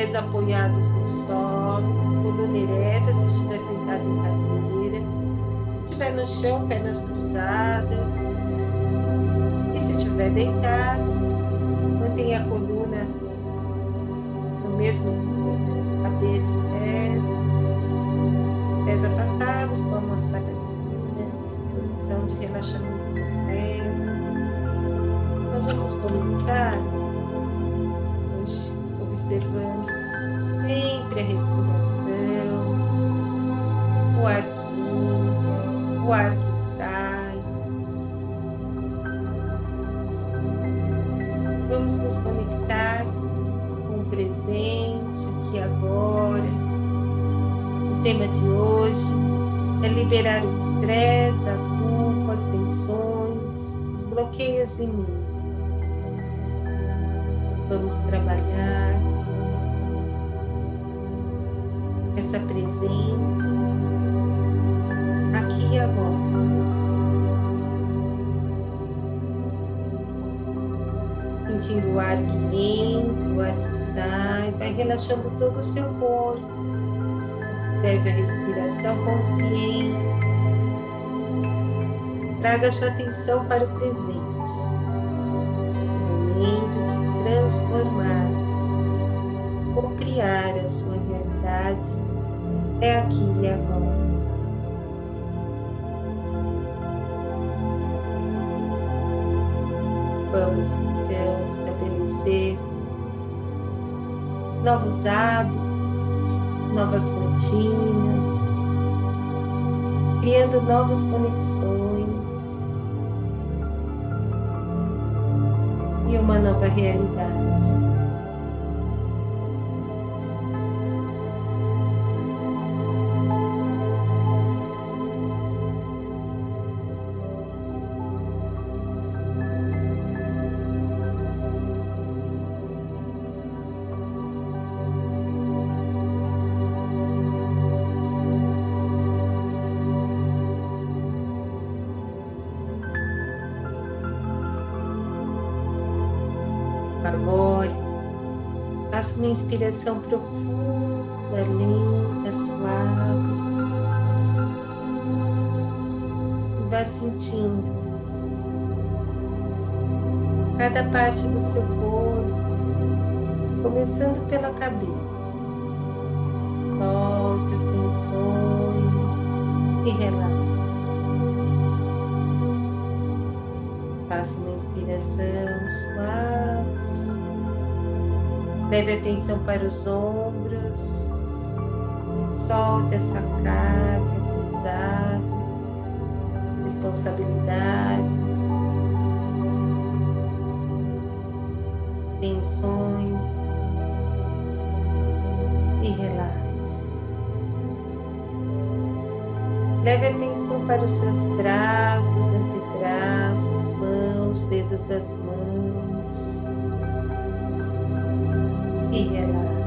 pés apoiados no solo, coluna ereta se estiver sentado em cadeira, estiver no chão, pernas cruzadas. E se estiver deitado, mantenha a coluna no mesmo cabeça e pés, pés afastados, palmas para cima, posição de relaxamento completo. Nós vamos começar observando a respiração, o ar que entra, o ar que sai. Vamos nos conectar com o presente, aqui e agora. O tema de hoje é liberar o estresse, a culpa, as tensões, os bloqueios em mim. Vamos trabalhar aqui e agora. Sentindo o ar que entra, o ar que sai, vai relaxando todo o seu corpo. Observe a respiração consciente. Traga sua atenção para o presente. Momento de transformar ou criar a sua realidade é aqui e agora. Vamos então estabelecer novos hábitos, novas rotinas, criando novas conexões e uma nova realidade. Faça uma inspiração profunda, lenta, suave. Vá sentindo cada parte do seu corpo, começando pela cabeça. Solte as tensões e relaxe. Faça uma inspiração suave. Leve atenção para os ombros. Solte essa carga pesada, responsabilidades, tensões e relaxe. Leve atenção para os seus braços, antebraços, mãos, dedos das mãos e relaxe. Leve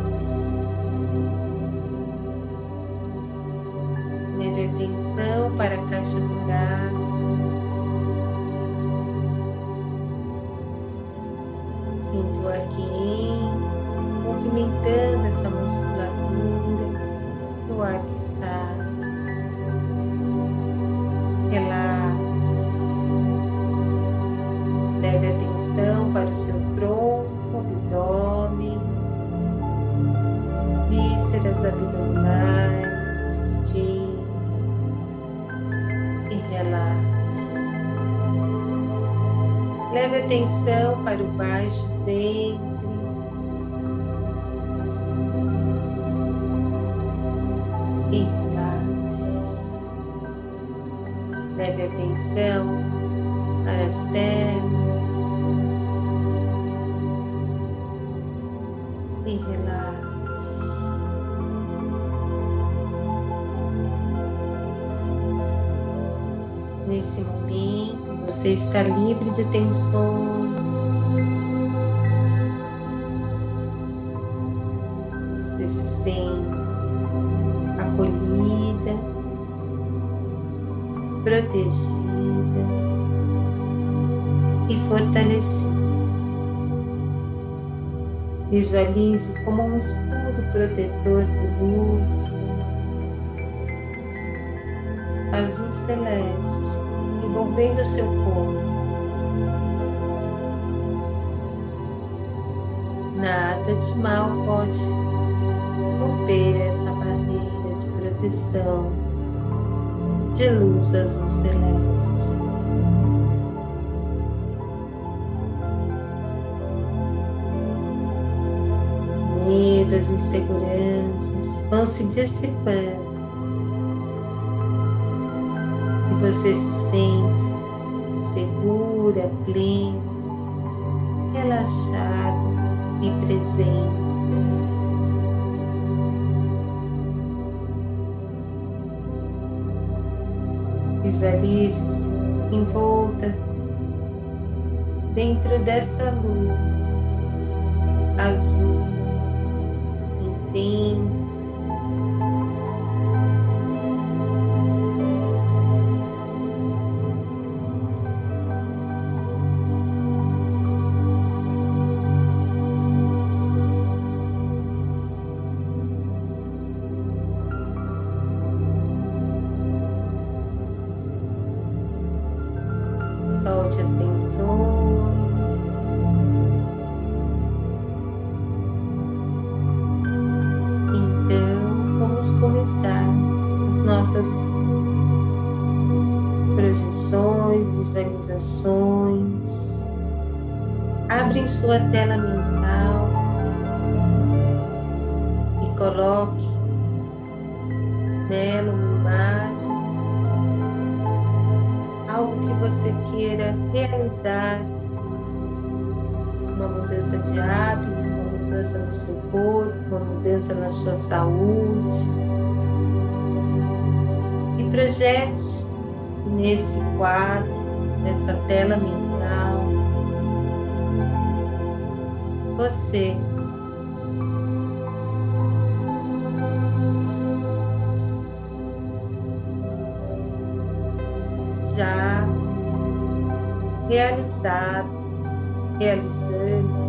vísceras abdominais, intestino e relaxe. Leve atenção para o baixo ventre. E relaxe. Leve atenção para as pernas e relaxe. Nesse momento, você está livre de tensões. Você se sente acolhida, protegida e fortalecida. Visualize como um escudo protetor de luz, azul celeste, envolvendo seu corpo. Nada de mal pode romper essa barreira de proteção de luz azul celeste. Medos, inseguranças vão se dissipando você se sente segura, plena, relaxado e presente. Visualize-se envolta dentro dessa luz azul intensa Abre sua tela mental e coloque nela uma imagem, algo que você queira realizar, uma mudança de hábito, uma mudança no seu corpo, uma mudança na sua saúde. Projete nesse quadro, nessa tela mental você. Já realizado, realizando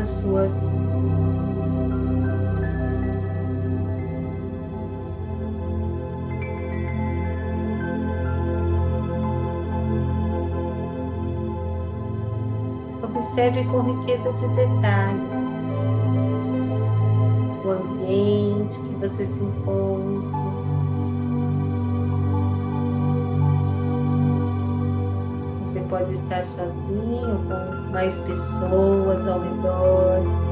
na sua observe com riqueza de detalhes o ambiente que você se encontra. Pode estar sozinho com mais pessoas ao redor.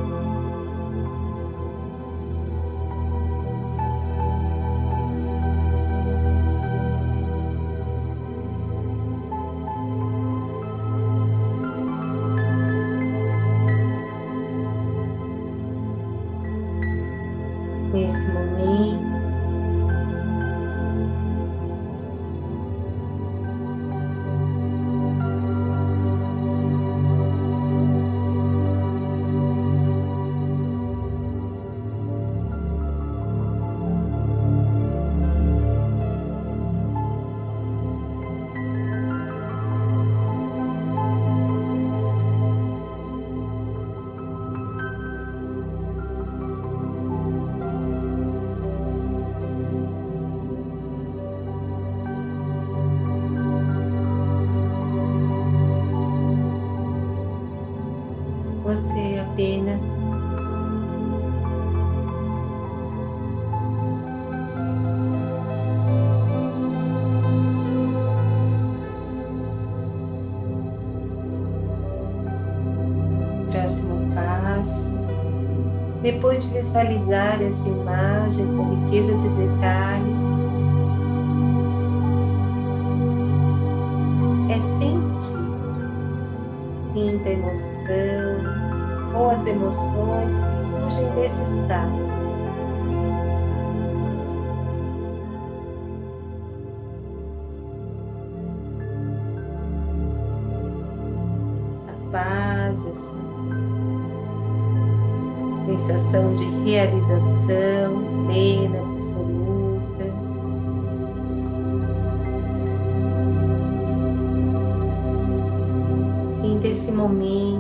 Apenas próximo passo. Depois de visualizar essa imagem com riqueza de detalhes, é sentir, sinta emoção, com as emoções que surgem nesse estado. Essa paz, essa sensação de realização plena, absoluta. sinta esse momento.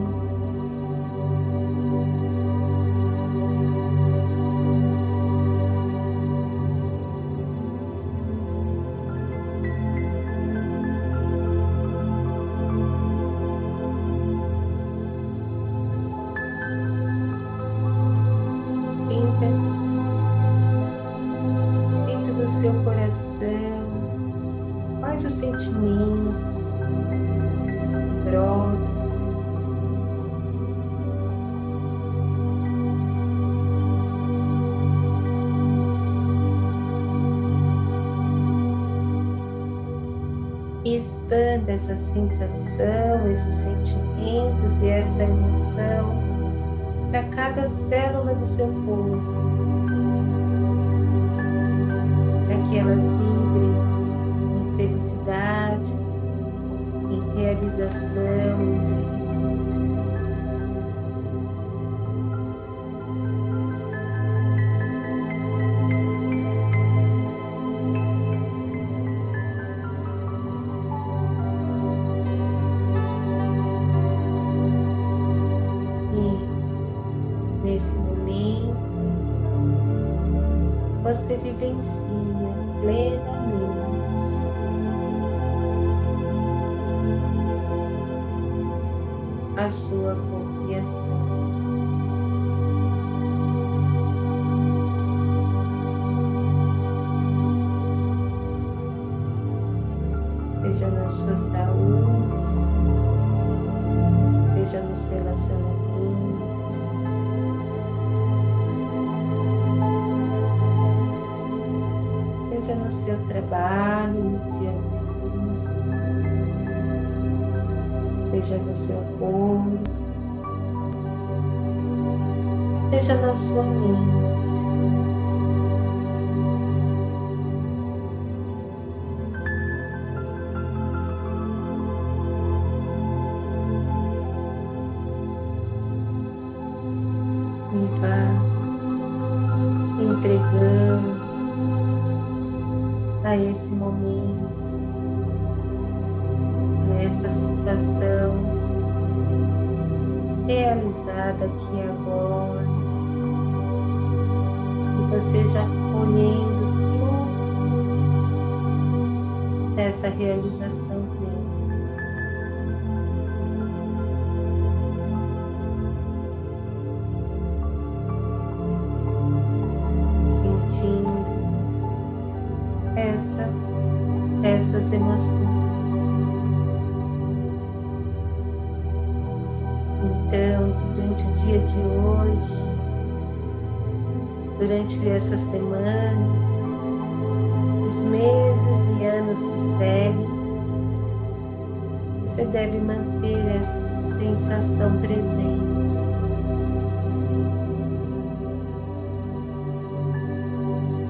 Expanda essa sensação, esses sentimentos e essa emoção para cada célula do seu corpo, para que elas em realização, vivencia A sua confiança. Seja na sua saúde, seja nos relacionamentos. no seu trabalho, no dia a dia, seja no seu corpo, seja na sua mente. a esse momento, essa situação realizada aqui agora. E você já colhendo os frutos dessa realização plena. essas emoções. Dia de hoje, durante essa semana, os meses e anos que seguem, você deve manter essa sensação presente.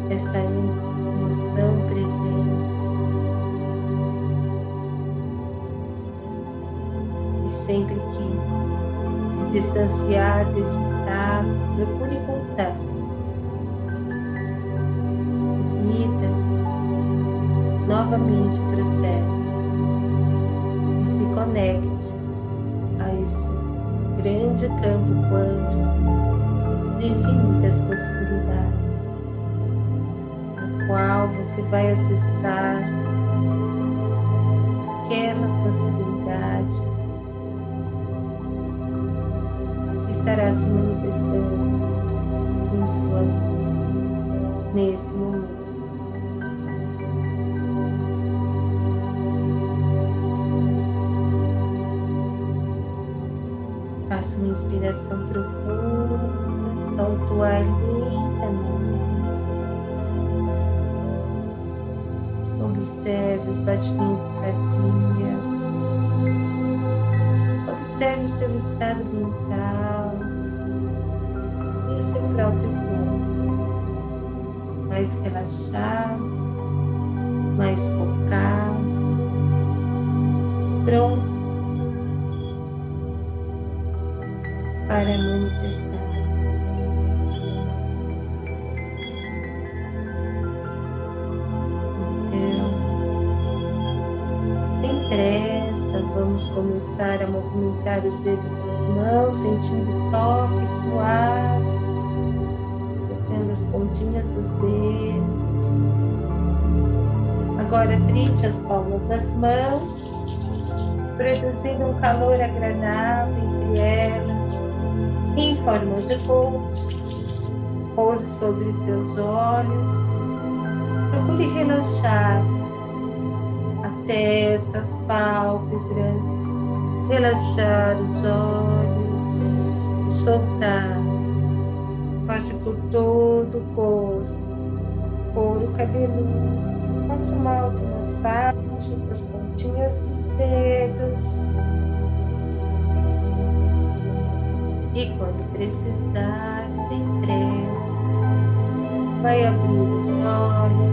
Essa emoção presente. sempre que distanciar desse estado, procure voltar. Repita novamente o processo e se conecte a esse grande campo quântico de infinitas possibilidades, no qual você vai acessar aquela possibilidade estará se manifestando em sua vida nesse momento. Faça uma inspiração profunda, solta o ar lentamente. Observe os batimentos cardíacos. Observe o seu estado mental o seu próprio corpo. Mais relaxado, mais focado, pronto para manifestar. Então, sem pressa, vamos começar a movimentar os dedos das mãos, sentindo toque suave, as pontinhas dos dedos. Agora trite as palmas das mãos, produzindo um calor agradável entre elas, em forma de ponte. Pouse sobre seus olhos. Procure relaxar a testa, as pálpebras, relaxar os olhos, soltar. Passe por todo o corpo, couro cabeludo Faça uma automassagem com as pontinhas dos dedos. E quando precisar, sem pressa, vai abrir os olhos,